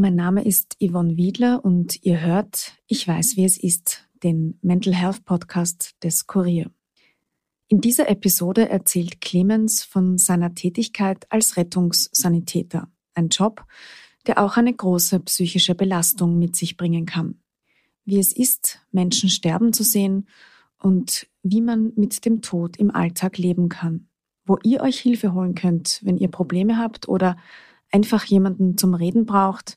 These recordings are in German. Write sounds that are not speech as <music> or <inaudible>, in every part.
Mein Name ist Yvonne Wiedler und ihr hört Ich weiß, wie es ist, den Mental Health Podcast des Kurier. In dieser Episode erzählt Clemens von seiner Tätigkeit als Rettungssanitäter, ein Job, der auch eine große psychische Belastung mit sich bringen kann. Wie es ist, Menschen sterben zu sehen und wie man mit dem Tod im Alltag leben kann. Wo ihr euch Hilfe holen könnt, wenn ihr Probleme habt oder einfach jemanden zum Reden braucht,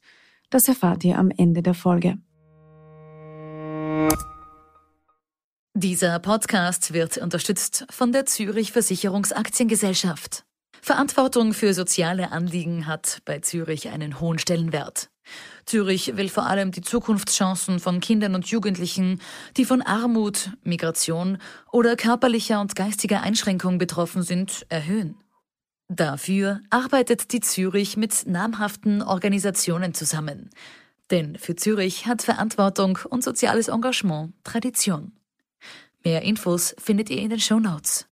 das erfahrt ihr am Ende der Folge. Dieser Podcast wird unterstützt von der Zürich Versicherungsaktiengesellschaft. Verantwortung für soziale Anliegen hat bei Zürich einen hohen Stellenwert. Zürich will vor allem die Zukunftschancen von Kindern und Jugendlichen, die von Armut, Migration oder körperlicher und geistiger Einschränkung betroffen sind, erhöhen. Dafür arbeitet die Zürich mit namhaften Organisationen zusammen. Denn für Zürich hat Verantwortung und soziales Engagement Tradition. Mehr Infos findet ihr in den Show Notes.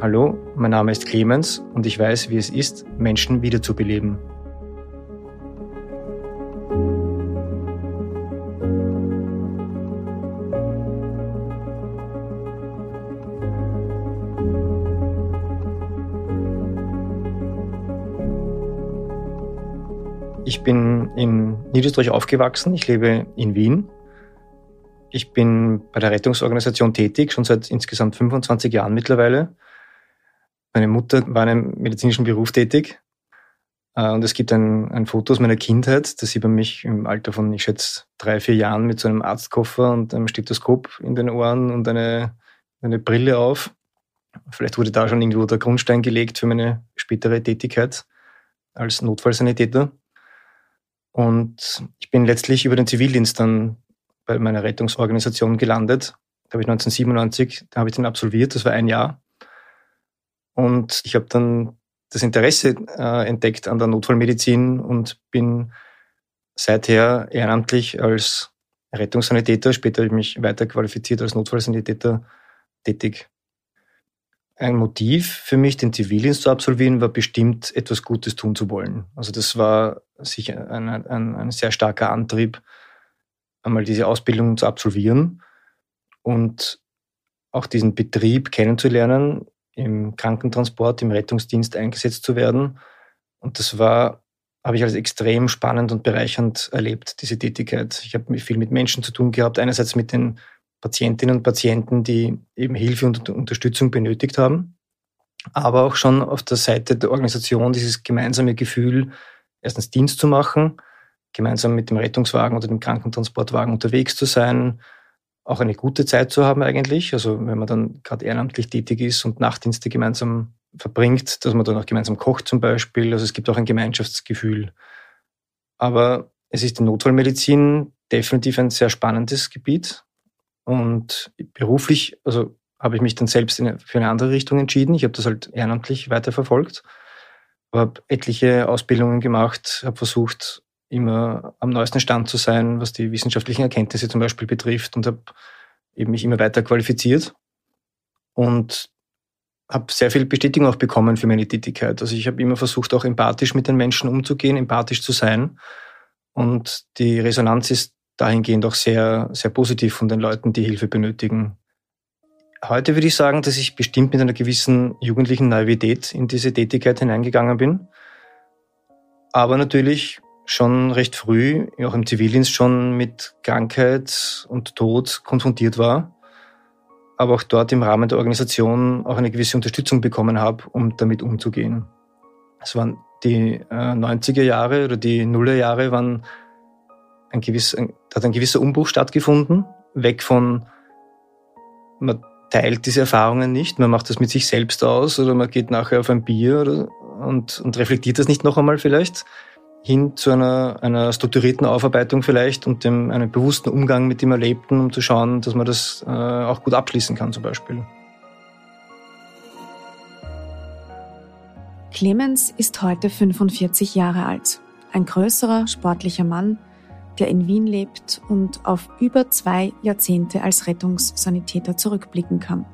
Hallo, mein Name ist Clemens und ich weiß, wie es ist, Menschen wiederzubeleben. Ich bin in Niederösterreich aufgewachsen. Ich lebe in Wien. Ich bin bei der Rettungsorganisation tätig, schon seit insgesamt 25 Jahren mittlerweile. Meine Mutter war in einem medizinischen Beruf tätig. Äh, und es gibt ein, ein Foto aus meiner Kindheit, das sieht man mich im Alter von, ich schätze, drei, vier Jahren mit so einem Arztkoffer und einem Stethoskop in den Ohren und eine, eine Brille auf. Vielleicht wurde da schon irgendwo der Grundstein gelegt für meine spätere Tätigkeit als Notfallsanitäter. Und ich bin letztlich über den Zivildienst dann bei meiner Rettungsorganisation gelandet. Da habe ich 1997, da habe ich den absolviert, das war ein Jahr. Und ich habe dann das Interesse äh, entdeckt an der Notfallmedizin und bin seither ehrenamtlich als Rettungssanitäter, später habe ich mich weiter qualifiziert als Notfallsanitäter tätig. Ein Motiv für mich, den Zivildienst zu absolvieren, war bestimmt, etwas Gutes tun zu wollen. Also das war sicher ein, ein, ein sehr starker Antrieb, einmal diese Ausbildung zu absolvieren und auch diesen Betrieb kennenzulernen, im Krankentransport, im Rettungsdienst eingesetzt zu werden. Und das war, habe ich als extrem spannend und bereichernd erlebt, diese Tätigkeit. Ich habe viel mit Menschen zu tun gehabt, einerseits mit den Patientinnen und Patienten, die eben Hilfe und Unterstützung benötigt haben, aber auch schon auf der Seite der Organisation dieses gemeinsame Gefühl, erstens Dienst zu machen, gemeinsam mit dem Rettungswagen oder dem Krankentransportwagen unterwegs zu sein, auch eine gute Zeit zu haben eigentlich. Also wenn man dann gerade ehrenamtlich tätig ist und Nachtdienste gemeinsam verbringt, dass man dann auch gemeinsam kocht zum Beispiel. Also es gibt auch ein Gemeinschaftsgefühl. Aber es ist die Notfallmedizin definitiv ein sehr spannendes Gebiet. Und beruflich, also habe ich mich dann selbst eine, für eine andere Richtung entschieden. Ich habe das halt ehrenamtlich weiterverfolgt, habe etliche Ausbildungen gemacht, habe versucht, immer am neuesten Stand zu sein, was die wissenschaftlichen Erkenntnisse zum Beispiel betrifft und habe eben mich immer weiter qualifiziert und habe sehr viel Bestätigung auch bekommen für meine Tätigkeit. Also ich habe immer versucht, auch empathisch mit den Menschen umzugehen, empathisch zu sein. Und die Resonanz ist dahingehend auch sehr, sehr positiv von den Leuten, die Hilfe benötigen. Heute würde ich sagen, dass ich bestimmt mit einer gewissen jugendlichen Naivität in diese Tätigkeit hineingegangen bin. Aber natürlich schon recht früh, auch im Zivildienst schon mit Krankheit und Tod konfrontiert war, aber auch dort im Rahmen der Organisation auch eine gewisse Unterstützung bekommen habe, um damit umzugehen. Es waren die äh, 90er Jahre oder die Nullerjahre waren ein gewiss, ein, hat ein gewisser Umbruch stattgefunden, weg von man teilt diese Erfahrungen nicht, man macht das mit sich selbst aus oder man geht nachher auf ein Bier oder, und, und reflektiert das nicht noch einmal vielleicht, hin zu einer, einer strukturierten Aufarbeitung vielleicht und dem, einem bewussten Umgang mit dem Erlebten, um zu schauen, dass man das äh, auch gut abschließen kann zum Beispiel. Clemens ist heute 45 Jahre alt. Ein größerer, sportlicher Mann, der in Wien lebt und auf über zwei Jahrzehnte als Rettungssanitäter zurückblicken kann.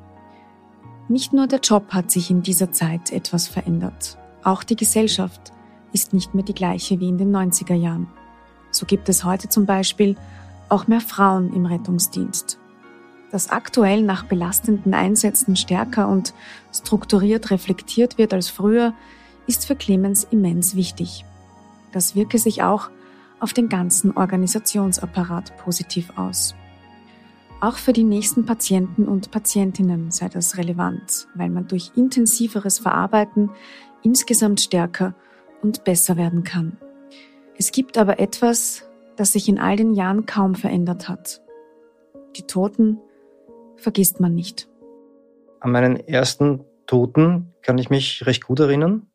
Nicht nur der Job hat sich in dieser Zeit etwas verändert. Auch die Gesellschaft ist nicht mehr die gleiche wie in den 90er Jahren. So gibt es heute zum Beispiel auch mehr Frauen im Rettungsdienst. Dass aktuell nach belastenden Einsätzen stärker und strukturiert reflektiert wird als früher, ist für Clemens immens wichtig. Das wirke sich auch auf den ganzen Organisationsapparat positiv aus. Auch für die nächsten Patienten und Patientinnen sei das relevant, weil man durch intensiveres Verarbeiten insgesamt stärker und besser werden kann. Es gibt aber etwas, das sich in all den Jahren kaum verändert hat. Die Toten vergisst man nicht. An meinen ersten Toten kann ich mich recht gut erinnern.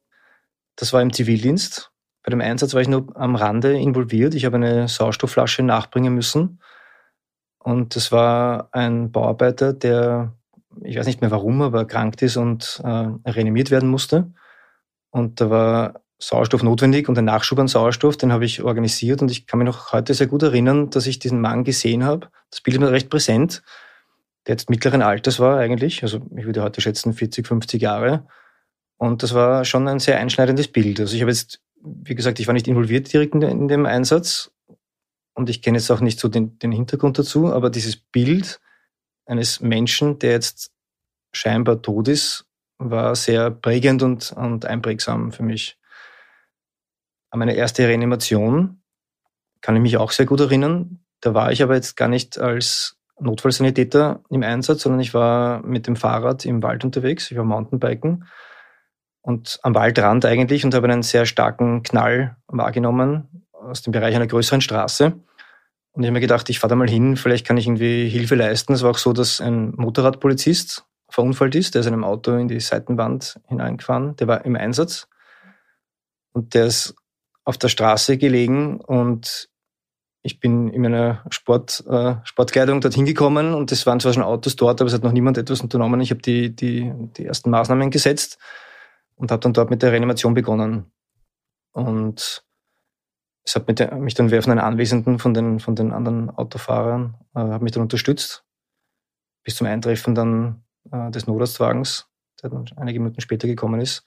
Das war im Zivildienst. Bei dem Einsatz war ich nur am Rande involviert. Ich habe eine Sauerstoffflasche nachbringen müssen. Und das war ein Bauarbeiter, der, ich weiß nicht mehr warum, aber erkrankt ist und äh, reanimiert werden musste. Und da war Sauerstoff notwendig und ein Nachschub an Sauerstoff, den habe ich organisiert und ich kann mich noch heute sehr gut erinnern, dass ich diesen Mann gesehen habe. Das Bild ist mir recht präsent, der jetzt mittleren Alters war eigentlich, also ich würde heute schätzen 40, 50 Jahre. Und das war schon ein sehr einschneidendes Bild. Also ich habe jetzt, wie gesagt, ich war nicht involviert direkt in dem Einsatz und ich kenne jetzt auch nicht so den, den Hintergrund dazu, aber dieses Bild eines Menschen, der jetzt scheinbar tot ist, war sehr prägend und, und einprägsam für mich. An meine erste Reanimation kann ich mich auch sehr gut erinnern. Da war ich aber jetzt gar nicht als Notfallsanitäter im Einsatz, sondern ich war mit dem Fahrrad im Wald unterwegs. Ich war Mountainbiken und am Waldrand eigentlich und habe einen sehr starken Knall wahrgenommen aus dem Bereich einer größeren Straße. Und ich habe mir gedacht, ich fahre da mal hin, vielleicht kann ich irgendwie Hilfe leisten. Es war auch so, dass ein Motorradpolizist verunfallt ist, der ist in einem Auto in die Seitenwand hineingefahren, der war im Einsatz und der ist auf der Straße gelegen und ich bin in meiner Sport, äh, Sportkleidung dorthin gekommen und es waren zwar schon Autos dort, aber es hat noch niemand etwas unternommen. Ich habe die, die, die ersten Maßnahmen gesetzt und habe dann dort mit der Reanimation begonnen. Und es hat mich dann wer von den Anwesenden, von den, von den anderen Autofahrern, äh, hat mich dann unterstützt. Bis zum Eintreffen dann äh, des Notarztwagens, der dann einige Minuten später gekommen ist.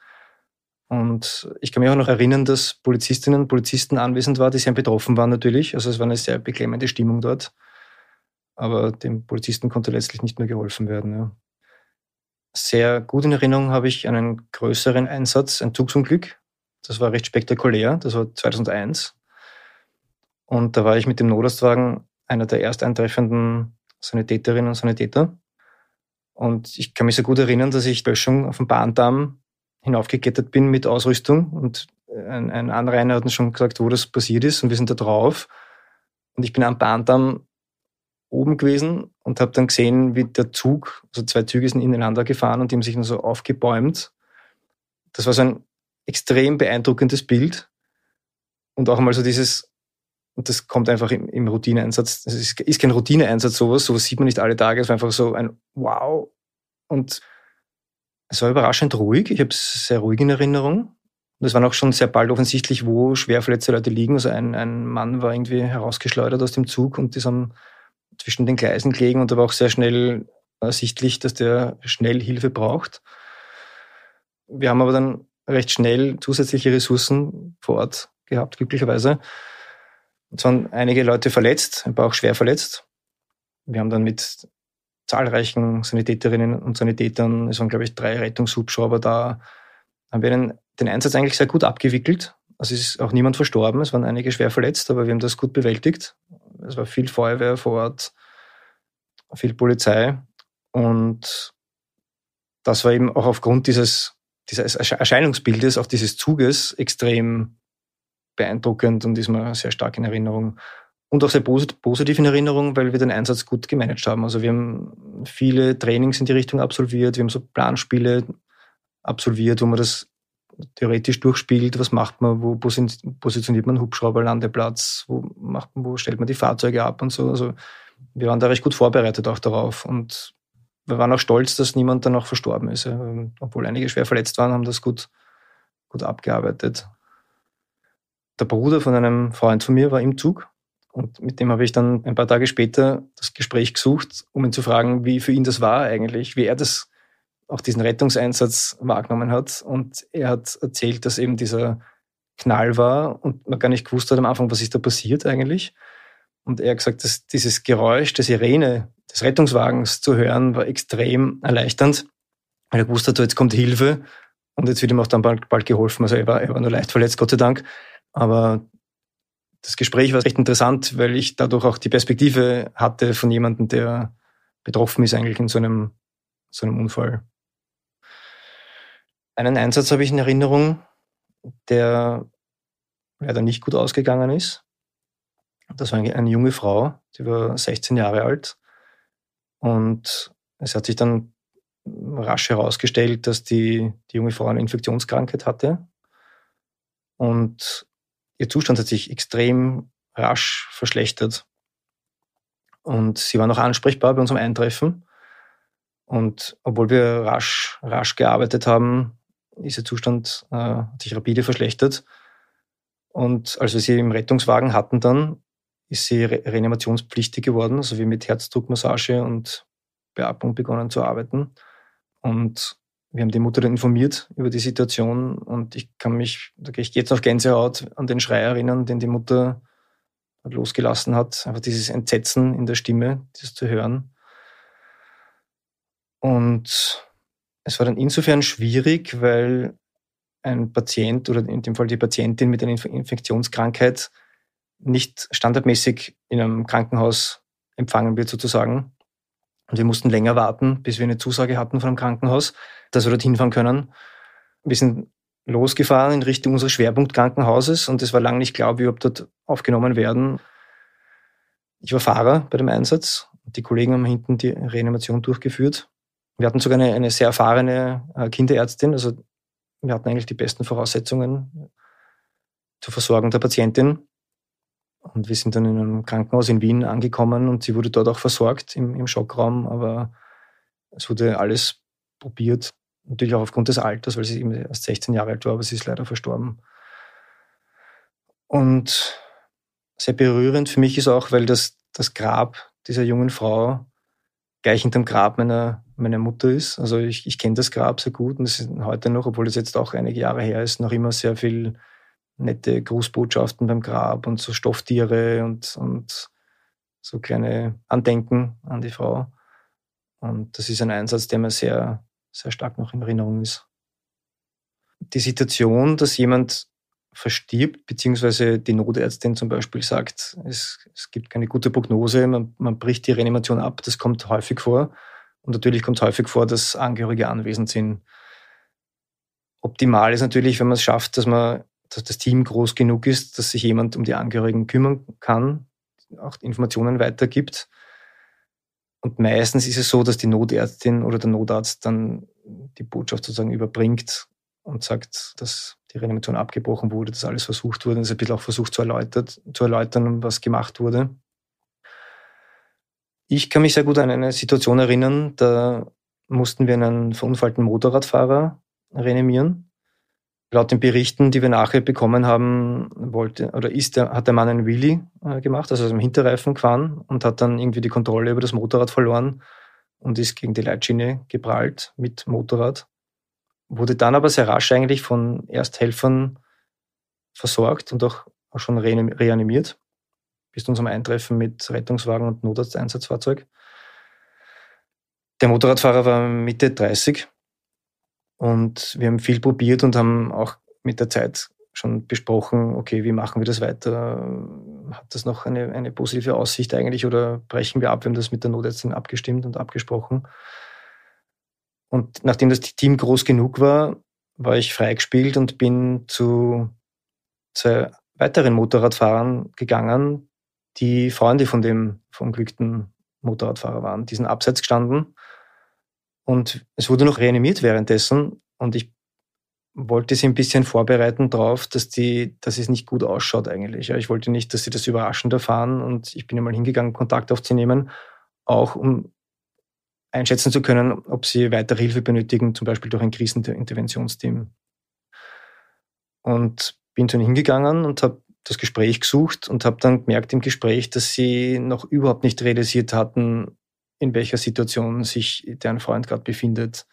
Und ich kann mich auch noch erinnern, dass Polizistinnen und Polizisten anwesend waren, die sehr betroffen waren natürlich. Also es war eine sehr beklemmende Stimmung dort. Aber dem Polizisten konnte letztlich nicht mehr geholfen werden. Ja. Sehr gut in Erinnerung habe ich einen größeren Einsatz, ein Zugsunglück. Das war recht spektakulär. Das war 2001. Und da war ich mit dem Notarztwagen einer der erst eintreffenden Sanitäterinnen und Sanitäter. Und ich kann mich sehr gut erinnern, dass ich Böschung auf dem Bahndamm hinaufgeklettert bin mit Ausrüstung und ein, ein Anrainer hat uns schon gesagt, wo das passiert ist und wir sind da drauf. Und ich bin am Bahndamm oben gewesen und habe dann gesehen, wie der Zug, also zwei Züge sind ineinander gefahren und die haben sich nur so aufgebäumt. Das war so ein extrem beeindruckendes Bild. Und auch mal so dieses, und das kommt einfach im, im Routineeinsatz. Es ist, ist kein Routineeinsatz sowas, sowas sieht man nicht alle Tage. Es war einfach so ein Wow. Und es war überraschend ruhig. Ich habe es sehr ruhig in Erinnerung. Und es war auch schon sehr bald offensichtlich, wo schwerverletzte Leute liegen. Also ein, ein Mann war irgendwie herausgeschleudert aus dem Zug und ist am, zwischen den Gleisen gelegen und da war auch sehr schnell ersichtlich, dass der schnell Hilfe braucht. Wir haben aber dann recht schnell zusätzliche Ressourcen vor Ort gehabt, glücklicherweise. Es waren einige Leute verletzt, paar auch schwer verletzt. Wir haben dann mit zahlreichen Sanitäterinnen und Sanitätern, es waren, glaube ich, drei Rettungshubschrauber da, haben wir den, den Einsatz eigentlich sehr gut abgewickelt. Also es ist auch niemand verstorben, es waren einige schwer verletzt, aber wir haben das gut bewältigt. Es war viel Feuerwehr vor Ort, viel Polizei und das war eben auch aufgrund dieses, dieses Erscheinungsbildes, auch dieses Zuges extrem beeindruckend und ist mir sehr stark in Erinnerung und auch sehr positiv in Erinnerung, weil wir den Einsatz gut gemanagt haben. Also wir haben viele Trainings in die Richtung absolviert, wir haben so Planspiele absolviert, wo man das theoretisch durchspielt, was macht man, wo positioniert man Hubschrauber, Landeplatz, wo macht wo stellt man die Fahrzeuge ab und so. Also wir waren da recht gut vorbereitet auch darauf und wir waren auch stolz, dass niemand dann auch verstorben ist. Obwohl einige schwer verletzt waren, haben das gut, gut abgearbeitet. Der Bruder von einem Freund von mir war im Zug Und mit dem habe ich dann ein paar Tage später das Gespräch gesucht, um ihn zu fragen, wie für ihn das war eigentlich, wie er das auch diesen Rettungseinsatz wahrgenommen hat. Und er hat erzählt, dass eben dieser Knall war und man gar nicht gewusst hat am Anfang, was ist da passiert eigentlich. Und er hat gesagt, dass dieses Geräusch der Sirene des Rettungswagens zu hören, war extrem erleichternd, weil er gewusst hat, jetzt kommt Hilfe und jetzt wird ihm auch dann bald, bald geholfen. Also er war, er war nur leicht verletzt, Gott sei Dank. Aber das Gespräch war recht interessant, weil ich dadurch auch die Perspektive hatte von jemandem, der betroffen ist eigentlich in so einem, so einem Unfall. Einen Einsatz habe ich in Erinnerung, der leider nicht gut ausgegangen ist. Das war eine junge Frau, die war 16 Jahre alt. Und es hat sich dann rasch herausgestellt, dass die, die junge Frau eine Infektionskrankheit hatte. Und ihr Zustand hat sich extrem rasch verschlechtert. Und sie war noch ansprechbar bei unserem Eintreffen. Und obwohl wir rasch, rasch gearbeitet haben, ist ihr Zustand äh, hat sich rapide verschlechtert. Und als wir sie im Rettungswagen hatten dann, ist sie re reanimationspflichtig geworden, also wir mit Herzdruckmassage und Beatmung begonnen zu arbeiten. Und wir haben die Mutter dann informiert über die Situation und ich kann mich, da gehe ich jetzt auf Gänsehaut, an den Schrei erinnern, den die Mutter losgelassen hat. Einfach dieses Entsetzen in der Stimme, das zu hören. Und es war dann insofern schwierig, weil ein Patient oder in dem Fall die Patientin mit einer Infektionskrankheit nicht standardmäßig in einem Krankenhaus empfangen wird sozusagen. Und wir mussten länger warten, bis wir eine Zusage hatten von einem Krankenhaus, dass wir dorthin fahren können. Wir sind losgefahren in Richtung unseres Schwerpunktkrankenhauses und es war lange nicht klar, ob wir dort aufgenommen werden. Ich war Fahrer bei dem Einsatz und die Kollegen haben hinten die Reanimation durchgeführt. Wir hatten sogar eine, eine sehr erfahrene äh, Kinderärztin, also wir hatten eigentlich die besten Voraussetzungen zur Versorgung der Patientin. Und wir sind dann in einem Krankenhaus in Wien angekommen und sie wurde dort auch versorgt im, im Schockraum, aber es wurde alles probiert. Natürlich auch aufgrund des Alters, weil sie eben erst 16 Jahre alt war, aber sie ist leider verstorben. Und sehr berührend für mich ist auch, weil das, das Grab dieser jungen Frau gleich hinterm Grab meiner, meiner Mutter ist. Also ich, ich kenne das Grab sehr gut und es ist heute noch, obwohl es jetzt auch einige Jahre her ist, noch immer sehr viel nette Grußbotschaften beim Grab und so Stofftiere und, und so kleine Andenken an die Frau. Und das ist ein Einsatz, der mir sehr, sehr stark noch in Erinnerung ist. Die Situation, dass jemand verstirbt, beziehungsweise die Notärztin zum Beispiel sagt, es, es gibt keine gute Prognose, man, man bricht die Reanimation ab, das kommt häufig vor. Und natürlich kommt es häufig vor, dass Angehörige anwesend sind. Optimal ist natürlich, wenn man es schafft, dass man dass das Team groß genug ist, dass sich jemand um die Angehörigen kümmern kann, auch Informationen weitergibt. Und meistens ist es so, dass die Notärztin oder der Notarzt dann die Botschaft sozusagen überbringt und sagt, dass die Reanimation abgebrochen wurde, dass alles versucht wurde, dass ein bisschen auch versucht zu, erläutert, zu erläutern, was gemacht wurde. Ich kann mich sehr gut an eine Situation erinnern, da mussten wir einen verunfallten Motorradfahrer reanimieren. Laut den Berichten, die wir nachher bekommen haben, wollte oder ist der, hat der Mann einen Wheelie äh, gemacht, also aus dem Hinterreifen gefahren und hat dann irgendwie die Kontrolle über das Motorrad verloren und ist gegen die Leitschiene geprallt mit Motorrad. Wurde dann aber sehr rasch eigentlich von Ersthelfern versorgt und auch, auch schon reanimiert bis zu unserem Eintreffen mit Rettungswagen und Notarzteinsatzfahrzeug. Der Motorradfahrer war Mitte 30 und wir haben viel probiert und haben auch mit der Zeit schon besprochen, okay, wie machen wir das weiter? Hat das noch eine, eine positive Aussicht eigentlich oder brechen wir ab? Wir haben das mit der Notärztin abgestimmt und abgesprochen. Und nachdem das Team groß genug war, war ich freigespielt und bin zu zwei weiteren Motorradfahrern gegangen, die Freunde von dem verunglückten Motorradfahrer waren. Die sind abseits gestanden und es wurde noch reanimiert währenddessen und ich wollte sie ein bisschen vorbereiten darauf, dass, die, dass es nicht gut ausschaut eigentlich. Ich wollte nicht, dass sie das überraschend erfahren und ich bin einmal hingegangen, Kontakt aufzunehmen, auch um einschätzen zu können, ob sie weitere Hilfe benötigen, zum Beispiel durch ein Kriseninterventionsteam. Und bin dann hingegangen und habe das Gespräch gesucht und habe dann gemerkt im Gespräch, dass sie noch überhaupt nicht realisiert hatten, in welcher Situation sich deren Freund gerade befindet.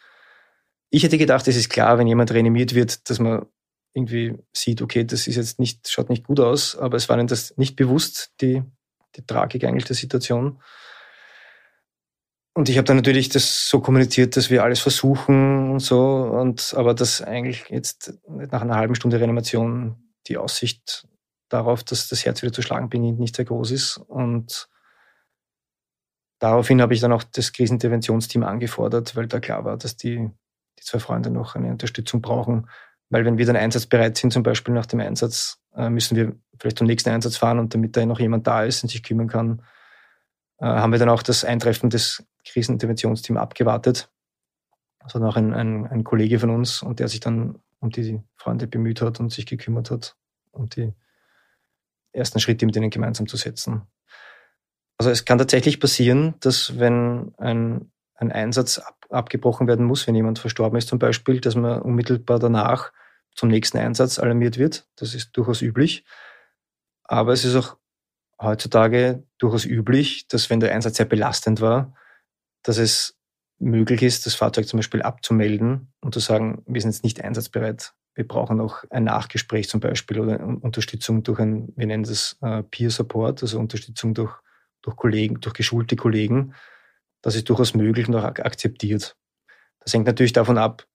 Ich hätte gedacht, es ist klar, wenn jemand reanimiert wird, dass man irgendwie sieht, okay, das ist jetzt nicht, schaut nicht gut aus, aber es war ihnen das nicht bewusst, die, die Tragik eigentlich der Situation. Und ich habe dann natürlich das so kommuniziert, dass wir alles versuchen und so, und aber dass eigentlich jetzt nach einer halben Stunde Reanimation die Aussicht darauf, dass das Herz wieder zu schlagen beginnt, nicht sehr groß ist. Und daraufhin habe ich dann auch das Kriseninterventionsteam angefordert, weil da klar war, dass die, die zwei Freunde noch eine Unterstützung brauchen. Weil wenn wir dann einsatzbereit sind, zum Beispiel nach dem Einsatz, äh, müssen wir vielleicht zum nächsten Einsatz fahren und damit da noch jemand da ist und sich kümmern kann, äh, haben wir dann auch das Eintreffen des Kriseninterventionsteams abgewartet. Das war auch ein, ein, ein Kollege von uns und der sich dann um die Freunde bemüht hat und sich gekümmert hat, um die ersten Schritte mit ihnen gemeinsam zu setzen. Also es kann tatsächlich passieren, dass wenn ein, ein Einsatz ab, abgebrochen werden muss, wenn jemand verstorben ist zum Beispiel, dass man unmittelbar danach zum nächsten Einsatz alarmiert wird. Das ist durchaus üblich. Aber es ist auch heutzutage durchaus üblich, dass wenn der Einsatz sehr belastend war, dass es möglich ist, das Fahrzeug zum Beispiel abzumelden und zu sagen, wir sind jetzt nicht einsatzbereit. Wir brauchen noch ein Nachgespräch zum Beispiel oder Unterstützung durch ein, wir nennen das äh, Peer Support, also Unterstützung durch, durch Kollegen, durch geschulte Kollegen. Das ist durchaus möglich und auch akzeptiert. Das hängt natürlich davon ab,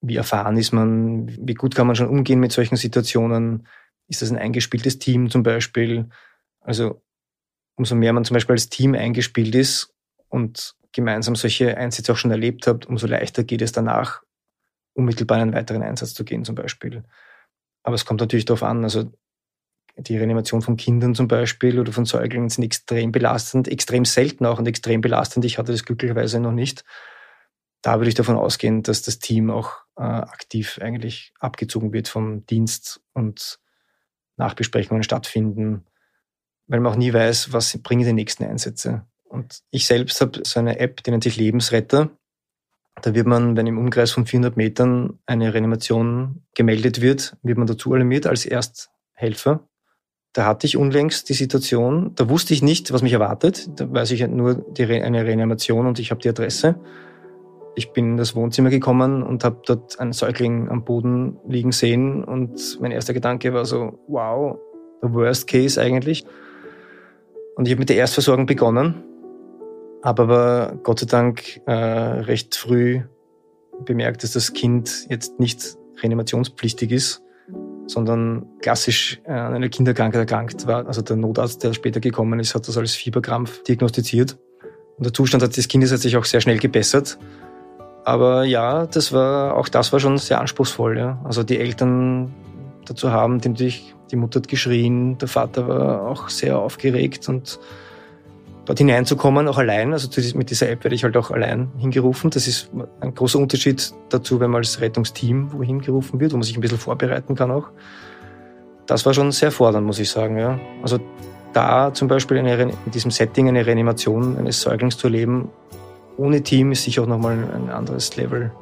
wie erfahren ist man, wie gut kann man schon umgehen mit solchen Situationen. Ist das ein eingespieltes Team zum Beispiel? Also umso mehr man zum Beispiel als Team eingespielt ist und gemeinsam solche Einsätze auch schon erlebt hat, umso leichter geht es danach, unmittelbar in einen weiteren Einsatz zu gehen zum Beispiel. Aber es kommt natürlich darauf an, also die Reanimation von Kindern zum Beispiel oder von Säuglingen sind extrem belastend, extrem selten auch und extrem belastend. Ich hatte das glücklicherweise noch nicht. Da würde ich davon ausgehen, dass das Team auch äh, aktiv eigentlich abgezogen wird vom Dienst und Nachbesprechungen stattfinden, weil man auch nie weiß, was bringen die nächsten Einsätze. Und ich selbst habe so eine App, die nennt sich Lebensretter. Da wird man, wenn im Umkreis von 400 Metern eine Reanimation gemeldet wird, wird man dazu alarmiert als Ersthelfer. Da hatte ich unlängst die Situation, da wusste ich nicht, was mich erwartet. Da weiß ich nur die, eine Reanimation und ich habe die Adresse. Ich bin in das Wohnzimmer gekommen und habe dort einen Säugling am Boden liegen sehen und mein erster Gedanke war so, wow, the worst case eigentlich. Und ich habe mit der Erstversorgung begonnen aber Gott sei Dank äh, recht früh bemerkt, dass das Kind jetzt nicht reanimationspflichtig ist, sondern klassisch äh, an einer Kinderkrankheit erkrankt war. Also der Notarzt, der später gekommen ist, hat das als Fieberkrampf diagnostiziert. Und der Zustand des Kindes hat sich auch sehr schnell gebessert. Aber ja, das war, auch das war schon sehr anspruchsvoll. Ja. Also die Eltern dazu haben, die die Mutter hat geschrien, der Vater war auch sehr aufgeregt und dort hineinzukommen, auch allein. Also mit dieser App werde ich halt auch allein hingerufen. Das ist ein großer Unterschied dazu, wenn man als Rettungsteam wohin gerufen wird, wo man sich ein bisschen vorbereiten kann auch. Das war schon sehr fordernd, muss ich sagen. Ja. Also da zum Beispiel eine, in diesem Setting eine Reanimation eines Säuglings zu erleben, ohne Team ist sicher auch nochmal ein anderes Level.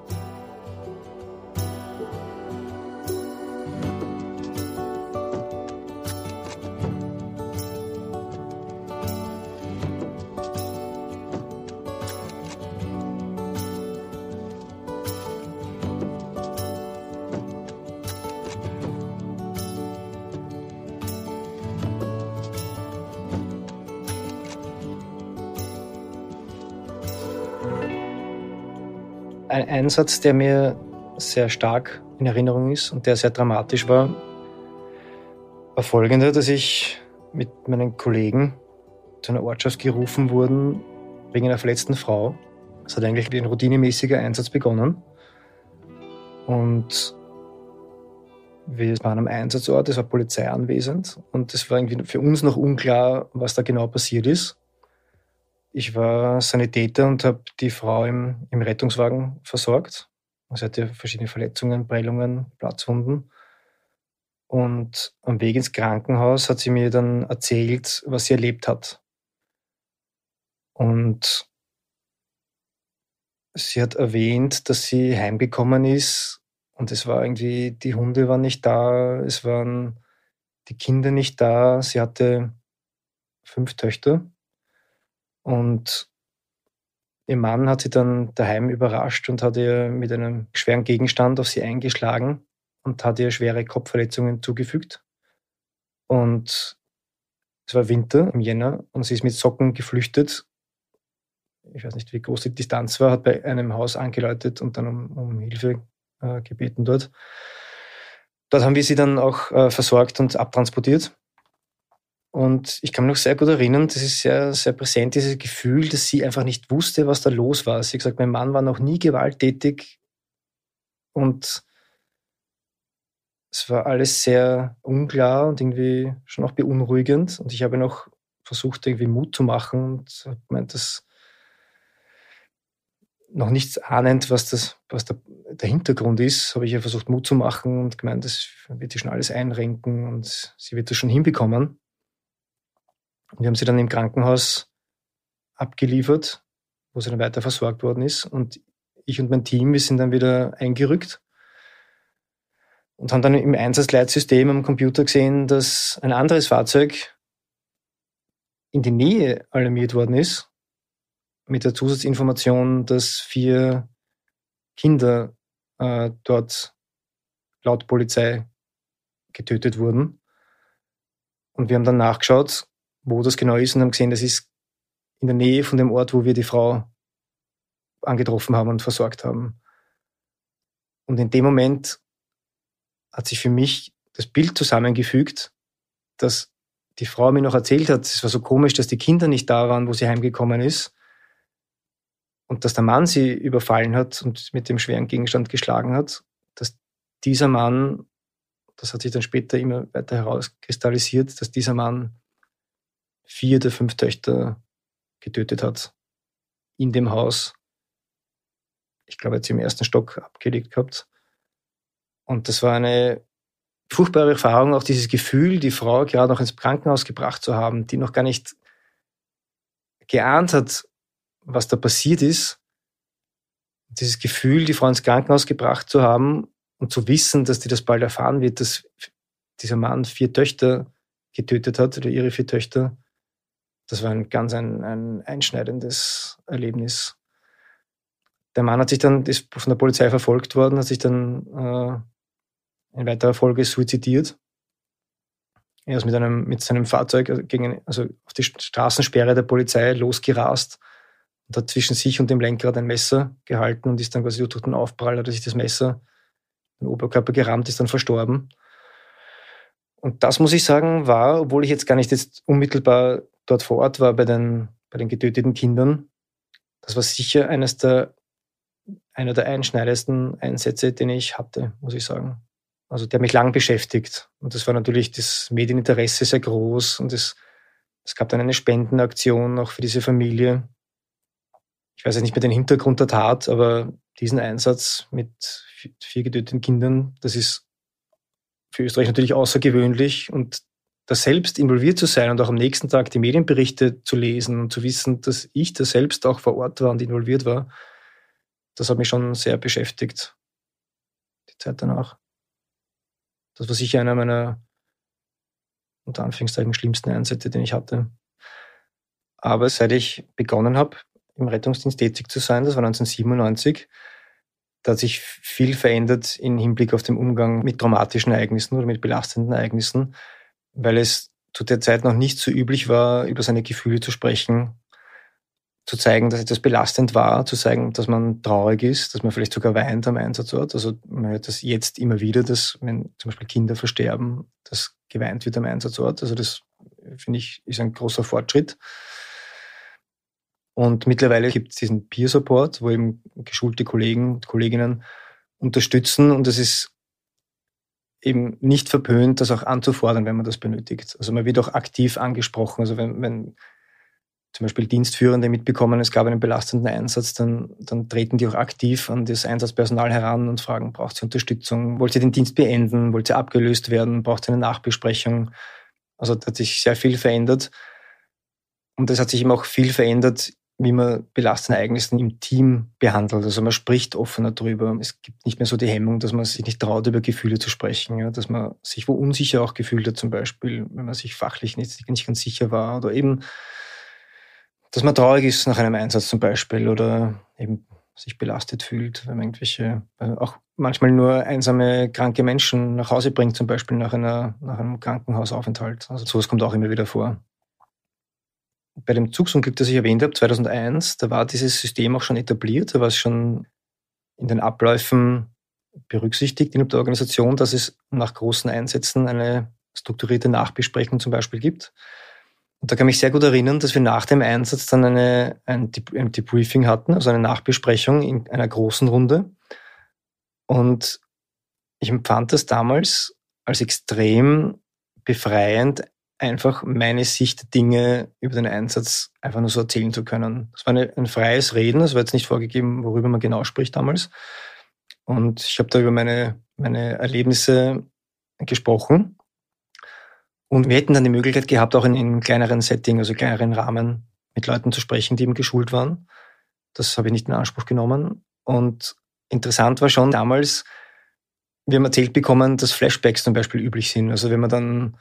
Ein Einsatz, der mir sehr stark in Erinnerung ist und der sehr dramatisch war, war folgender, dass ich mit meinen Kollegen zu einer Ortschaft gerufen wurden wegen einer verletzten Frau. Es hat eigentlich wie ein routinemäßiger Einsatz begonnen. Und wir waren am Einsatzort, es war Polizei anwesend und es war irgendwie für uns noch unklar, was da genau passiert ist. Ich war Sanitäter und habe die Frau im, im Rettungswagen versorgt. Sie hatte verschiedene Verletzungen, Prellungen, Platzwunden. Und am Weg ins Krankenhaus hat sie mir dann erzählt, was sie erlebt hat. Und sie hat erwähnt, dass sie heimgekommen ist und es war irgendwie, die Hunde waren nicht da, es waren die Kinder nicht da. Sie hatte fünf Töchter und ihr Mann hat sie dann daheim überrascht und hat ihr mit einem schweren Gegenstand auf sie eingeschlagen und hat ihr schwere Kopfverletzungen zugefügt. Und es war Winter im Jänner und sie ist mit Socken geflüchtet. Ich weiß nicht, wie groß die Distanz war, hat bei einem Haus angeläutet und dann um, um Hilfe äh, gebeten dort. Dort haben wir sie dann auch äh, versorgt und abtransportiert. Und ich kann mich noch sehr gut erinnern, das ist sehr, sehr präsent, dieses Gefühl, dass sie einfach nicht wusste, was da los war. Sie hat gesagt, mein Mann war noch nie gewalttätig und es war alles sehr unklar und irgendwie schon auch beunruhigend. Und ich habe noch versucht, irgendwie Mut zu machen und habe gemeint, dass noch nichts ahnend, was, das, was der, der Hintergrund ist, habe ich ja versucht, Mut zu machen und gemeint, das wird sich schon alles einrenken und sie wird das schon hinbekommen. Wir haben sie dann im Krankenhaus abgeliefert, wo sie dann weiter versorgt worden ist. Und ich und mein Team, wir sind dann wieder eingerückt und haben dann im Einsatzleitsystem am Computer gesehen, dass ein anderes Fahrzeug in die Nähe alarmiert worden ist, mit der Zusatzinformation, dass vier Kinder äh, dort laut Polizei getötet wurden. Und wir haben dann nachgeschaut wo das genau ist und haben gesehen, das ist in der Nähe von dem Ort, wo wir die Frau angetroffen haben und versorgt haben. Und in dem Moment hat sich für mich das Bild zusammengefügt, dass die Frau mir noch erzählt hat, es war so komisch, dass die Kinder nicht da waren, wo sie heimgekommen ist. Und dass der Mann sie überfallen hat und mit dem schweren Gegenstand geschlagen hat, dass dieser Mann, das hat sich dann später immer weiter herauskristallisiert, dass dieser Mann vier der fünf Töchter getötet hat. In dem Haus. Ich glaube, sie im ersten Stock abgelegt gehabt. Und das war eine furchtbare Erfahrung, auch dieses Gefühl, die Frau gerade noch ins Krankenhaus gebracht zu haben, die noch gar nicht geahnt hat, was da passiert ist. Dieses Gefühl, die Frau ins Krankenhaus gebracht zu haben und zu wissen, dass die das bald erfahren wird, dass dieser Mann vier Töchter getötet hat oder ihre vier Töchter das war ein ganz ein, ein einschneidendes Erlebnis. Der Mann hat sich dann, ist von der Polizei verfolgt worden, hat sich dann äh, in weiterer Folge suizidiert. Er ist mit, einem, mit seinem Fahrzeug gegen, also auf die Straßensperre der Polizei losgerast und hat zwischen sich und dem Lenkrad ein Messer gehalten und ist dann quasi durch den Aufprall, hat sich das Messer im Oberkörper gerammt, ist dann verstorben. Und das muss ich sagen, war, obwohl ich jetzt gar nicht jetzt unmittelbar dort vor Ort war bei den, bei den getöteten Kindern, das war sicher eines der, einer der einschneidendsten Einsätze, den ich hatte, muss ich sagen. Also der mich lang beschäftigt. Und das war natürlich das Medieninteresse sehr groß und es, es gab dann eine Spendenaktion auch für diese Familie. Ich weiß jetzt nicht mehr den Hintergrund der Tat, aber diesen Einsatz mit vier getöteten Kindern, das ist für Österreich natürlich außergewöhnlich und da selbst involviert zu sein und auch am nächsten Tag die Medienberichte zu lesen und zu wissen, dass ich da selbst auch vor Ort war und involviert war, das hat mich schon sehr beschäftigt, die Zeit danach. Das war sicher einer meiner, unter Anführungszeichen, schlimmsten Einsätze, den ich hatte. Aber seit ich begonnen habe, im Rettungsdienst tätig zu sein, das war 1997, da hat sich viel verändert im Hinblick auf den Umgang mit traumatischen Ereignissen oder mit belastenden Ereignissen weil es zu der Zeit noch nicht so üblich war, über seine Gefühle zu sprechen, zu zeigen, dass etwas belastend war, zu zeigen, dass man traurig ist, dass man vielleicht sogar weint am Einsatzort. Also man hört das jetzt immer wieder, dass wenn zum Beispiel Kinder versterben, dass geweint wird am Einsatzort. Also das finde ich ist ein großer Fortschritt. Und mittlerweile gibt es diesen Peer Support, wo eben geschulte Kollegen und Kolleginnen unterstützen. Und das ist eben nicht verpönt, das auch anzufordern, wenn man das benötigt. Also man wird auch aktiv angesprochen. Also wenn, wenn zum Beispiel Dienstführende mitbekommen, es gab einen belastenden Einsatz, dann, dann treten die auch aktiv an das Einsatzpersonal heran und fragen, braucht sie Unterstützung? Wollt ihr den Dienst beenden? Wollt ihr abgelöst werden? Braucht ihr eine Nachbesprechung? Also da hat sich sehr viel verändert. Und es hat sich eben auch viel verändert wie man belastende Ereignisse im Team behandelt. Also man spricht offener drüber. Es gibt nicht mehr so die Hemmung, dass man sich nicht traut, über Gefühle zu sprechen. Ja? Dass man sich wo unsicher auch gefühlt hat, zum Beispiel, wenn man sich fachlich nicht, nicht ganz sicher war. Oder eben, dass man traurig ist nach einem Einsatz zum Beispiel. Oder eben sich belastet fühlt, wenn man irgendwelche, also auch manchmal nur einsame, kranke Menschen nach Hause bringt, zum Beispiel nach, einer, nach einem Krankenhausaufenthalt. Also sowas kommt auch immer wieder vor bei dem Zugsunglück, das ich erwähnt habe, 2001, da war dieses System auch schon etabliert, da war es schon in den Abläufen berücksichtigt innerhalb der Organisation, dass es nach großen Einsätzen eine strukturierte Nachbesprechung zum Beispiel gibt. Und da kann ich mich sehr gut erinnern, dass wir nach dem Einsatz dann eine, ein, ein Debriefing hatten, also eine Nachbesprechung in einer großen Runde. Und ich empfand das damals als extrem befreiend, einfach meine Sicht der Dinge über den Einsatz einfach nur so erzählen zu können. Es war eine, ein freies Reden, es war jetzt nicht vorgegeben, worüber man genau spricht damals. Und ich habe da über meine, meine Erlebnisse gesprochen. Und wir hätten dann die Möglichkeit gehabt, auch in, in einem kleineren Setting, also kleineren Rahmen, mit Leuten zu sprechen, die eben geschult waren. Das habe ich nicht in Anspruch genommen. Und interessant war schon damals, wir haben erzählt bekommen, dass Flashbacks zum Beispiel üblich sind. Also wenn man dann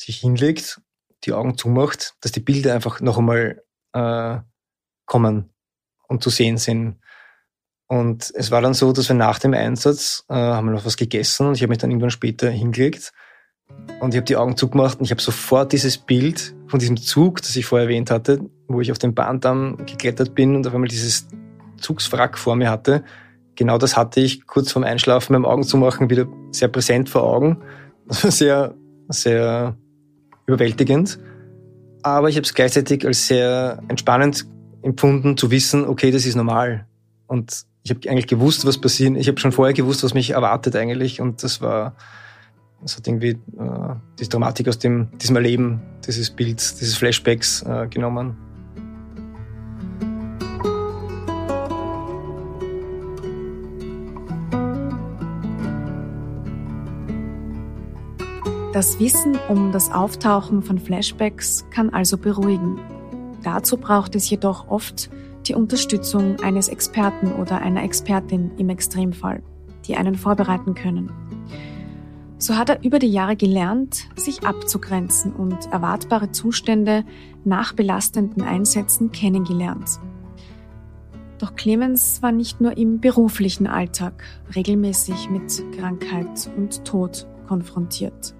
sich hinlegt, die Augen zumacht, dass die Bilder einfach noch einmal äh, kommen und zu sehen sind. Und es war dann so, dass wir nach dem Einsatz äh, haben wir noch was gegessen und ich habe mich dann irgendwann später hingelegt und ich habe die Augen zugemacht und ich habe sofort dieses Bild von diesem Zug, das ich vorher erwähnt hatte, wo ich auf den Bahndamm geklettert bin und auf einmal dieses Zugswrack vor mir hatte. Genau das hatte ich kurz vorm Einschlafen beim Augen zumachen wieder sehr präsent vor Augen. <laughs> Das war sehr, sehr überwältigend. Aber ich habe es gleichzeitig als sehr entspannend empfunden, zu wissen, okay, das ist normal. Und ich habe eigentlich gewusst, was passiert. Ich habe schon vorher gewusst, was mich erwartet eigentlich. Und das war, das hat irgendwie äh, die Dramatik aus dem, diesem Erleben, dieses Bilds, dieses Flashbacks äh, genommen. Das Wissen um das Auftauchen von Flashbacks kann also beruhigen. Dazu braucht es jedoch oft die Unterstützung eines Experten oder einer Expertin im Extremfall, die einen vorbereiten können. So hat er über die Jahre gelernt, sich abzugrenzen und erwartbare Zustände nach belastenden Einsätzen kennengelernt. Doch Clemens war nicht nur im beruflichen Alltag regelmäßig mit Krankheit und Tod konfrontiert.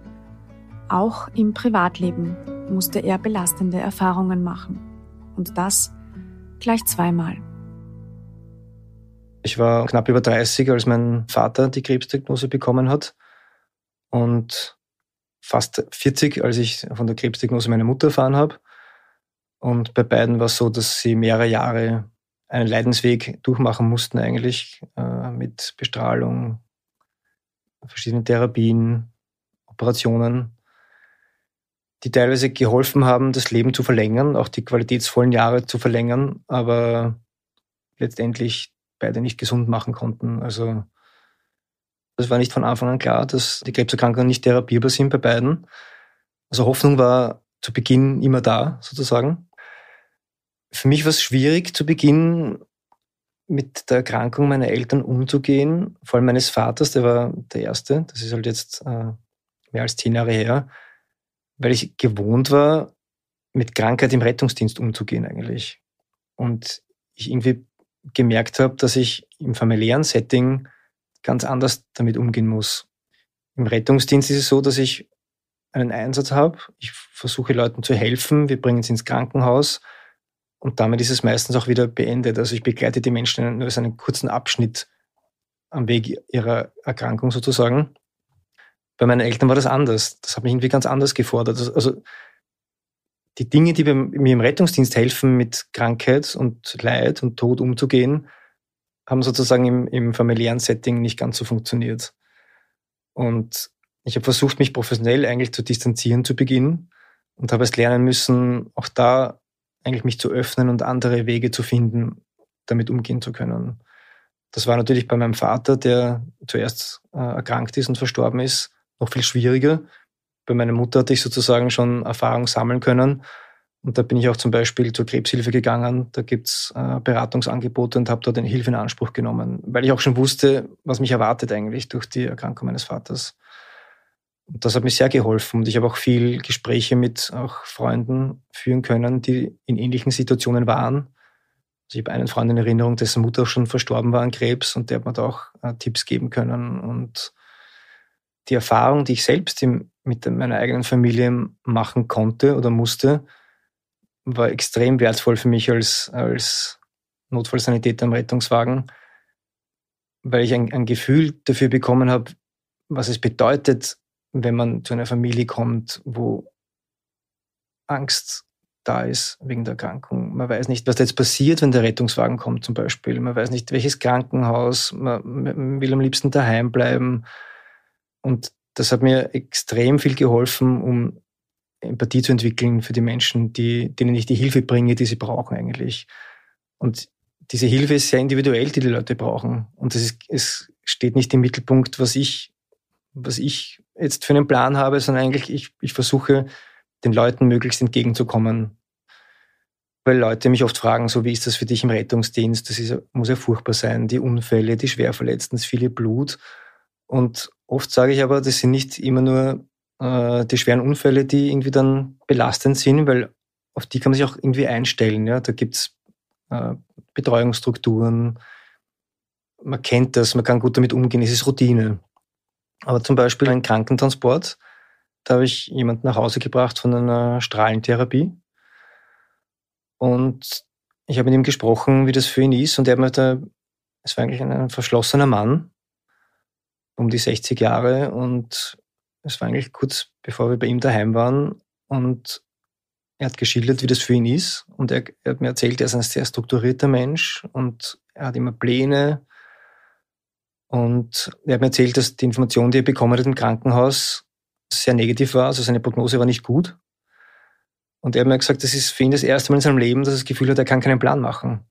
Auch im Privatleben musste er belastende Erfahrungen machen. Und das gleich zweimal. Ich war knapp über 30, als mein Vater die Krebsdiagnose bekommen hat. Und fast 40, als ich von der Krebsdiagnose meiner Mutter erfahren habe. Und bei beiden war es so, dass sie mehrere Jahre einen Leidensweg durchmachen mussten eigentlich äh, mit Bestrahlung, verschiedenen Therapien, Operationen die teilweise geholfen haben, das Leben zu verlängern, auch die qualitätsvollen Jahre zu verlängern, aber letztendlich beide nicht gesund machen konnten. Also es war nicht von Anfang an klar, dass die Krebserkrankungen nicht therapierbar sind bei beiden. Also Hoffnung war zu Beginn immer da, sozusagen. Für mich war es schwierig, zu Beginn mit der Erkrankung meiner Eltern umzugehen, vor allem meines Vaters, der war der Erste, das ist halt jetzt äh, mehr als zehn Jahre her weil ich gewohnt war, mit Krankheit im Rettungsdienst umzugehen eigentlich. Und ich irgendwie gemerkt habe, dass ich im familiären Setting ganz anders damit umgehen muss. Im Rettungsdienst ist es so, dass ich einen Einsatz habe. Ich versuche Leuten zu helfen. Wir bringen sie ins Krankenhaus. Und damit ist es meistens auch wieder beendet. Also ich begleite die Menschen nur so einen kurzen Abschnitt am Weg ihrer Erkrankung sozusagen. Bei meinen Eltern war das anders. Das hat mich irgendwie ganz anders gefordert. Also, die Dinge, die mir im Rettungsdienst helfen, mit Krankheit und Leid und Tod umzugehen, haben sozusagen im, im familiären Setting nicht ganz so funktioniert. Und ich habe versucht, mich professionell eigentlich zu distanzieren zu Beginn und habe es lernen müssen, auch da eigentlich mich zu öffnen und andere Wege zu finden, damit umgehen zu können. Das war natürlich bei meinem Vater, der zuerst äh, erkrankt ist und verstorben ist, noch viel schwieriger. Bei meiner Mutter hatte ich sozusagen schon Erfahrung sammeln können. Und da bin ich auch zum Beispiel zur Krebshilfe gegangen. Da gibt's äh, Beratungsangebote und habe dort eine Hilfe in Anspruch genommen, weil ich auch schon wusste, was mich erwartet eigentlich durch die Erkrankung meines Vaters. Und das hat mir sehr geholfen. Und ich habe auch viel Gespräche mit auch Freunden führen können, die in ähnlichen Situationen waren. Also ich habe einen Freund in Erinnerung, dessen Mutter auch schon verstorben war an Krebs und der hat mir da auch äh, Tipps geben können. Und die Erfahrung, die ich selbst im, mit meiner eigenen Familie machen konnte oder musste, war extrem wertvoll für mich als, als Notfallsanitäter im Rettungswagen, weil ich ein, ein Gefühl dafür bekommen habe, was es bedeutet, wenn man zu einer Familie kommt, wo Angst da ist wegen der Erkrankung. Man weiß nicht, was da jetzt passiert, wenn der Rettungswagen kommt zum Beispiel. Man weiß nicht, welches Krankenhaus. Man will am liebsten daheim bleiben. Und das hat mir extrem viel geholfen, um Empathie zu entwickeln für die Menschen, die, denen ich die Hilfe bringe, die sie brauchen eigentlich. Und diese Hilfe ist sehr individuell, die die Leute brauchen. Und es, ist, es steht nicht im Mittelpunkt, was ich, was ich jetzt für einen Plan habe, sondern eigentlich ich, ich versuche, den Leuten möglichst entgegenzukommen. Weil Leute mich oft fragen, so wie ist das für dich im Rettungsdienst? Das ist, muss ja furchtbar sein, die Unfälle, die Schwerverletzten, das viele Blut. Und oft sage ich aber, das sind nicht immer nur äh, die schweren Unfälle, die irgendwie dann belastend sind, weil auf die kann man sich auch irgendwie einstellen. Ja? Da gibt's äh, Betreuungsstrukturen, man kennt das, man kann gut damit umgehen, es ist Routine. Aber zum Beispiel ein Krankentransport, da habe ich jemanden nach Hause gebracht von einer Strahlentherapie. Und ich habe mit ihm gesprochen, wie das für ihn ist. Und er hat mir da, es war eigentlich ein verschlossener Mann, um die 60 Jahre. Und es war eigentlich kurz bevor wir bei ihm daheim waren und er hat geschildert, wie das für ihn ist und er, er hat mir erzählt, er ist ein sehr strukturierter Mensch und er hat immer Pläne und er hat mir erzählt, dass die Information, die er bekommen hat im Krankenhaus, sehr negativ war, also seine Prognose war nicht gut. Und er hat mir gesagt, das ist für ihn das erste Mal in seinem Leben, dass er das Gefühl hat, er kann keinen Plan machen.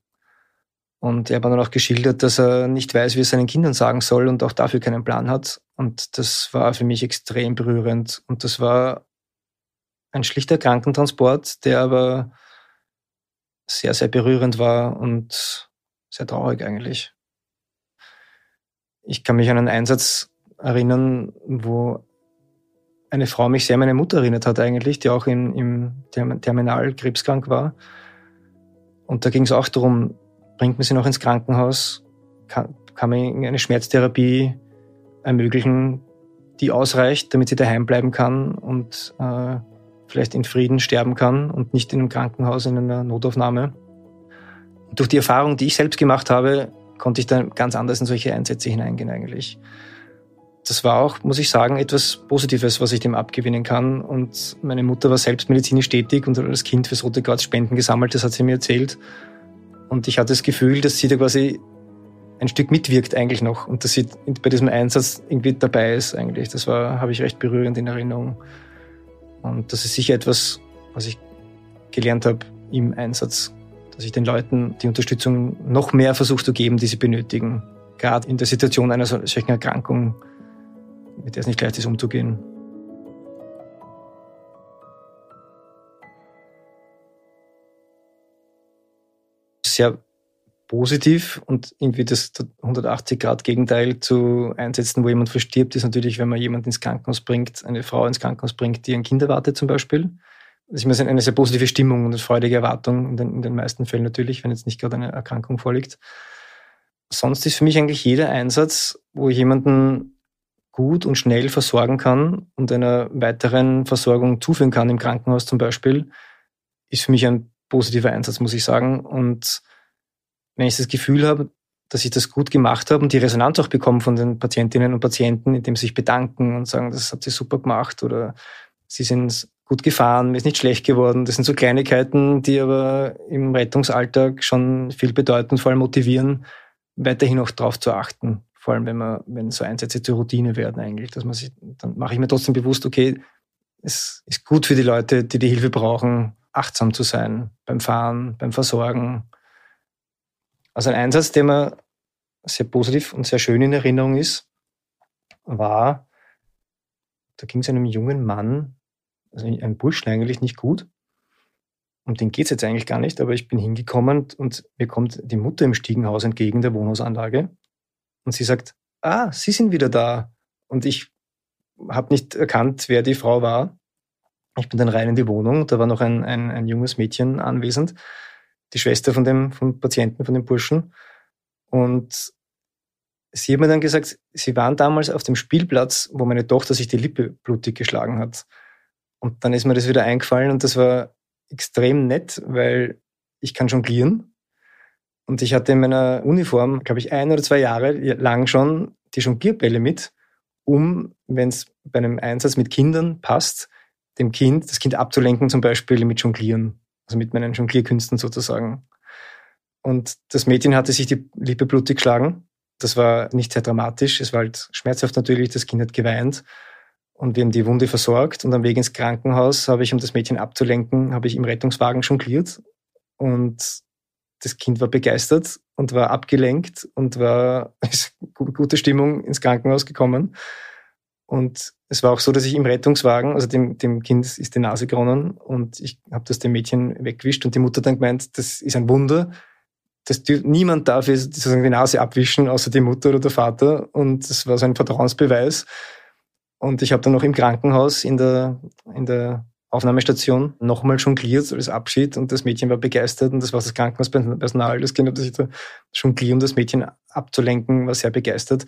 Und er hat dann auch geschildert, dass er nicht weiß, wie er seinen Kindern sagen soll und auch dafür keinen Plan hat. Und das war für mich extrem berührend. Und das war ein schlichter Krankentransport, der aber sehr, sehr berührend war und sehr traurig eigentlich. Ich kann mich an einen Einsatz erinnern, wo eine Frau mich sehr an meine Mutter erinnert hat eigentlich, die auch in, im Terminal krebskrank war. Und da ging es auch darum, bringt man sie noch ins Krankenhaus, kann, kann man eine Schmerztherapie ermöglichen, die ausreicht, damit sie daheim bleiben kann und äh, vielleicht in Frieden sterben kann und nicht in einem Krankenhaus, in einer Notaufnahme. Und durch die Erfahrung, die ich selbst gemacht habe, konnte ich dann ganz anders in solche Einsätze hineingehen eigentlich. Das war auch, muss ich sagen, etwas Positives, was ich dem abgewinnen kann. Und meine Mutter war selbst medizinisch tätig und hat als Kind fürs Rote Kreuz Spenden gesammelt, das hat sie mir erzählt. Und ich hatte das Gefühl, dass sie da quasi ein Stück mitwirkt eigentlich noch und dass sie bei diesem Einsatz irgendwie dabei ist eigentlich. Das war, habe ich recht berührend in Erinnerung. Und das ist sicher etwas, was ich gelernt habe im Einsatz, dass ich den Leuten die Unterstützung noch mehr versuche zu geben, die sie benötigen. Gerade in der Situation einer solchen Erkrankung, mit der es nicht leicht ist, umzugehen. Sehr positiv und irgendwie das 180-Grad-Gegenteil zu einsetzen, wo jemand verstirbt, ist natürlich, wenn man jemand ins Krankenhaus bringt, eine Frau ins Krankenhaus bringt, die ein Kind erwartet zum Beispiel. Das ist immer eine sehr positive Stimmung und eine freudige Erwartung in den, in den meisten Fällen natürlich, wenn jetzt nicht gerade eine Erkrankung vorliegt. Sonst ist für mich eigentlich jeder Einsatz, wo ich jemanden gut und schnell versorgen kann und einer weiteren Versorgung zuführen kann im Krankenhaus zum Beispiel, ist für mich ein positiver Einsatz, muss ich sagen. Und wenn ich das Gefühl habe, dass ich das gut gemacht habe und die Resonanz auch bekomme von den Patientinnen und Patienten, indem sie sich bedanken und sagen, das hat sie super gemacht oder sie sind gut gefahren, mir ist nicht schlecht geworden. Das sind so Kleinigkeiten, die aber im Rettungsalltag schon viel bedeuten, vor allem motivieren, weiterhin auch darauf zu achten. Vor allem, wenn man, wenn so Einsätze zur Routine werden eigentlich, dass man sich, dann mache ich mir trotzdem bewusst, okay, es ist gut für die Leute, die die Hilfe brauchen, achtsam zu sein beim Fahren, beim Versorgen. Also ein Einsatz, der mir sehr positiv und sehr schön in Erinnerung ist, war, da ging es einem jungen Mann, also einem Burschen eigentlich nicht gut. um den geht es jetzt eigentlich gar nicht, aber ich bin hingekommen und mir kommt die Mutter im Stiegenhaus entgegen der Wohnhausanlage und sie sagt, ah, Sie sind wieder da. Und ich habe nicht erkannt, wer die Frau war. Ich bin dann rein in die Wohnung, da war noch ein, ein, ein junges Mädchen anwesend, die Schwester von dem vom Patienten, von dem Burschen. Und sie hat mir dann gesagt, sie waren damals auf dem Spielplatz, wo meine Tochter sich die Lippe blutig geschlagen hat. Und dann ist mir das wieder eingefallen und das war extrem nett, weil ich kann jonglieren. Und ich hatte in meiner Uniform, glaube ich, ein oder zwei Jahre lang schon die Jonglierbälle mit, um, wenn es bei einem Einsatz mit Kindern passt, dem Kind, das Kind abzulenken, zum Beispiel mit Jonglieren, also mit meinen Jonglierkünsten sozusagen. Und das Mädchen hatte sich die Lippe blutig geschlagen. Das war nicht sehr dramatisch. Es war halt schmerzhaft natürlich. Das Kind hat geweint. Und wir haben die Wunde versorgt. Und am Weg ins Krankenhaus habe ich, um das Mädchen abzulenken, habe ich im Rettungswagen jongliert. Und das Kind war begeistert und war abgelenkt und war <laughs> gute Stimmung ins Krankenhaus gekommen. Und es war auch so, dass ich im Rettungswagen, also dem, dem Kind ist die Nase geronnen und ich habe das dem Mädchen weggewischt und die Mutter dann gemeint, das ist ein Wunder. Das, niemand darf sozusagen die Nase abwischen, außer die Mutter oder der Vater. Und das war so ein Vertrauensbeweis. Und ich habe dann noch im Krankenhaus in der, in der Aufnahmestation nochmal jongliert als Abschied und das Mädchen war begeistert und das war das Krankenhauspersonal, das Kind hat sich da jongliert, um das Mädchen abzulenken, war sehr begeistert.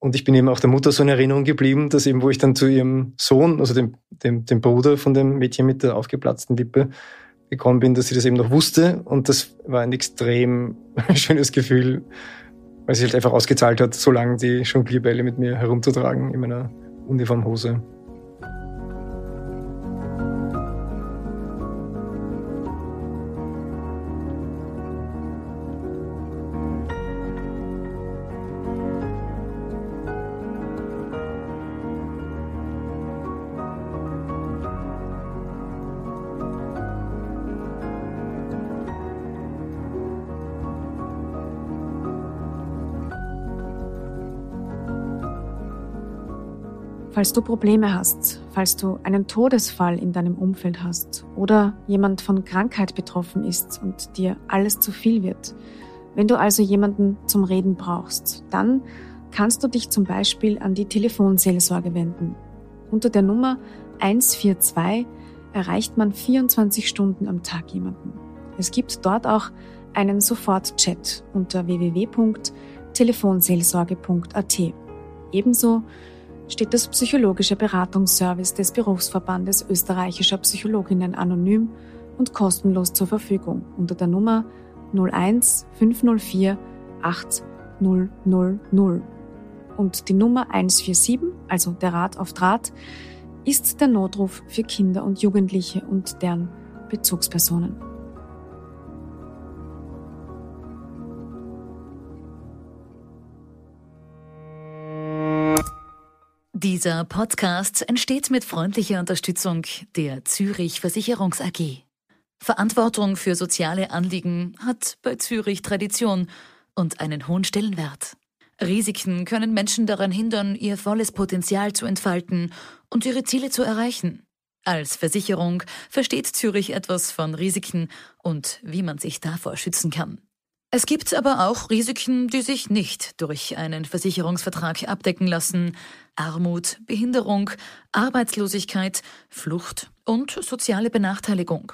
Und ich bin eben auch der Mutter so in Erinnerung geblieben, dass eben, wo ich dann zu ihrem Sohn, also dem, dem, dem Bruder von dem Mädchen mit der aufgeplatzten Lippe, gekommen bin, dass sie das eben noch wusste. Und das war ein extrem <laughs> schönes Gefühl, weil sie halt einfach ausgezahlt hat, so lange die Jonglierbälle mit mir herumzutragen in meiner Uniformhose. Falls du Probleme hast, falls du einen Todesfall in deinem Umfeld hast oder jemand von Krankheit betroffen ist und dir alles zu viel wird, wenn du also jemanden zum Reden brauchst, dann kannst du dich zum Beispiel an die Telefonseelsorge wenden. Unter der Nummer 142 erreicht man 24 Stunden am Tag jemanden. Es gibt dort auch einen Sofort-Chat unter www.telefonseelsorge.at. Ebenso steht das psychologische Beratungsservice des Berufsverbandes österreichischer Psychologinnen anonym und kostenlos zur Verfügung unter der Nummer 01 504 8000. Und die Nummer 147, also der Rat auf Draht, ist der Notruf für Kinder und Jugendliche und deren Bezugspersonen. Dieser Podcast entsteht mit freundlicher Unterstützung der Zürich Versicherungs AG. Verantwortung für soziale Anliegen hat bei Zürich Tradition und einen hohen Stellenwert. Risiken können Menschen daran hindern, ihr volles Potenzial zu entfalten und ihre Ziele zu erreichen. Als Versicherung versteht Zürich etwas von Risiken und wie man sich davor schützen kann. Es gibt aber auch Risiken, die sich nicht durch einen Versicherungsvertrag abdecken lassen. Armut, Behinderung, Arbeitslosigkeit, Flucht und soziale Benachteiligung.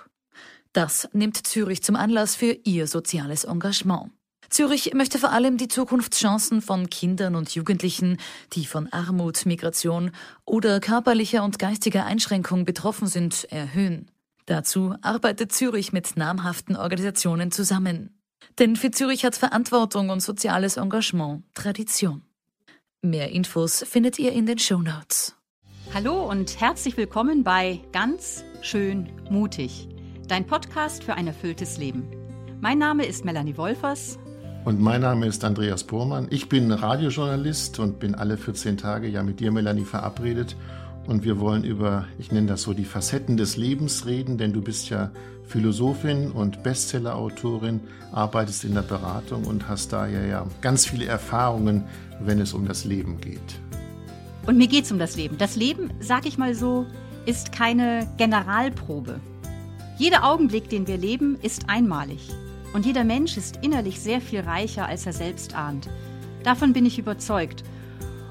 Das nimmt Zürich zum Anlass für ihr soziales Engagement. Zürich möchte vor allem die Zukunftschancen von Kindern und Jugendlichen, die von Armut, Migration oder körperlicher und geistiger Einschränkung betroffen sind, erhöhen. Dazu arbeitet Zürich mit namhaften Organisationen zusammen. Denn für Zürich hat Verantwortung und soziales Engagement Tradition. Mehr Infos findet ihr in den Show Notes. Hallo und herzlich willkommen bei Ganz schön mutig, dein Podcast für ein erfülltes Leben. Mein Name ist Melanie Wolfers. Und mein Name ist Andreas Bormann. Ich bin Radiojournalist und bin alle 14 Tage ja mit dir, Melanie, verabredet. Und wir wollen über, ich nenne das so, die Facetten des Lebens reden, denn du bist ja Philosophin und Bestsellerautorin, arbeitest in der Beratung und hast daher ja ganz viele Erfahrungen, wenn es um das Leben geht. Und mir geht es um das Leben. Das Leben, sag ich mal so, ist keine Generalprobe. Jeder Augenblick, den wir leben, ist einmalig. Und jeder Mensch ist innerlich sehr viel reicher, als er selbst ahnt. Davon bin ich überzeugt.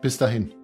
Bis dahin.